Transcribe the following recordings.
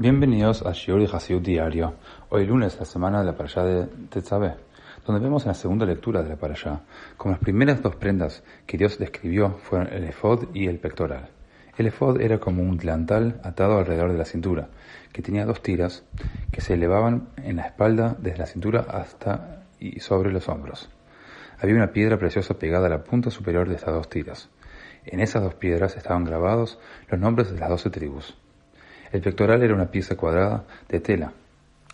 Bienvenidos a Shiur y Diario, hoy lunes, la semana de la parashá de Tetzaveh, donde vemos en la segunda lectura de la parashá como las primeras dos prendas que Dios describió fueron el efod y el pectoral. El efod era como un delantal atado alrededor de la cintura, que tenía dos tiras que se elevaban en la espalda desde la cintura hasta y sobre los hombros. Había una piedra preciosa pegada a la punta superior de estas dos tiras. En esas dos piedras estaban grabados los nombres de las doce tribus. El pectoral era una pieza cuadrada de tela,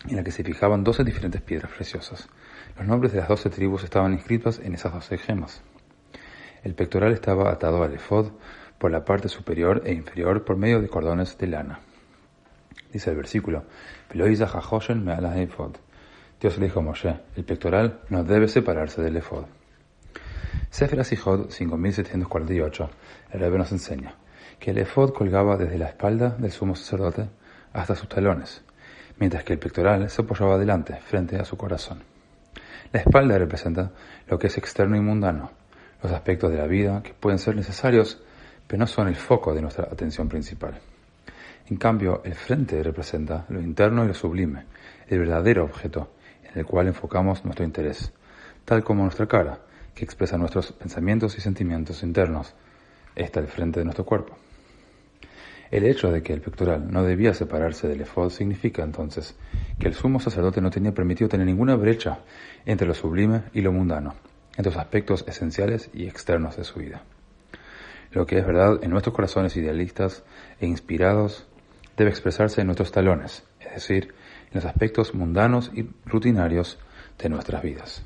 en la que se fijaban doce diferentes piedras preciosas. Los nombres de las doce tribus estaban inscritos en esas doce gemas. El pectoral estaba atado al efod por la parte superior e inferior por medio de cordones de lana. Dice el versículo, Dios le dijo a Moshe, el pectoral no debe separarse del efod. Sefer Asihod 5748, el Rebbe nos enseña, que el efod colgaba desde la espalda del sumo sacerdote hasta sus talones, mientras que el pectoral se apoyaba adelante, frente a su corazón. La espalda representa lo que es externo y mundano, los aspectos de la vida que pueden ser necesarios, pero no son el foco de nuestra atención principal. En cambio, el frente representa lo interno y lo sublime, el verdadero objeto en el cual enfocamos nuestro interés, tal como nuestra cara, que expresa nuestros pensamientos y sentimientos internos, está el frente de nuestro cuerpo. El hecho de que el pectoral no debía separarse del efod significa entonces que el sumo sacerdote no tenía permitido tener ninguna brecha entre lo sublime y lo mundano, entre los aspectos esenciales y externos de su vida. Lo que es verdad en nuestros corazones idealistas e inspirados debe expresarse en nuestros talones, es decir, en los aspectos mundanos y rutinarios de nuestras vidas.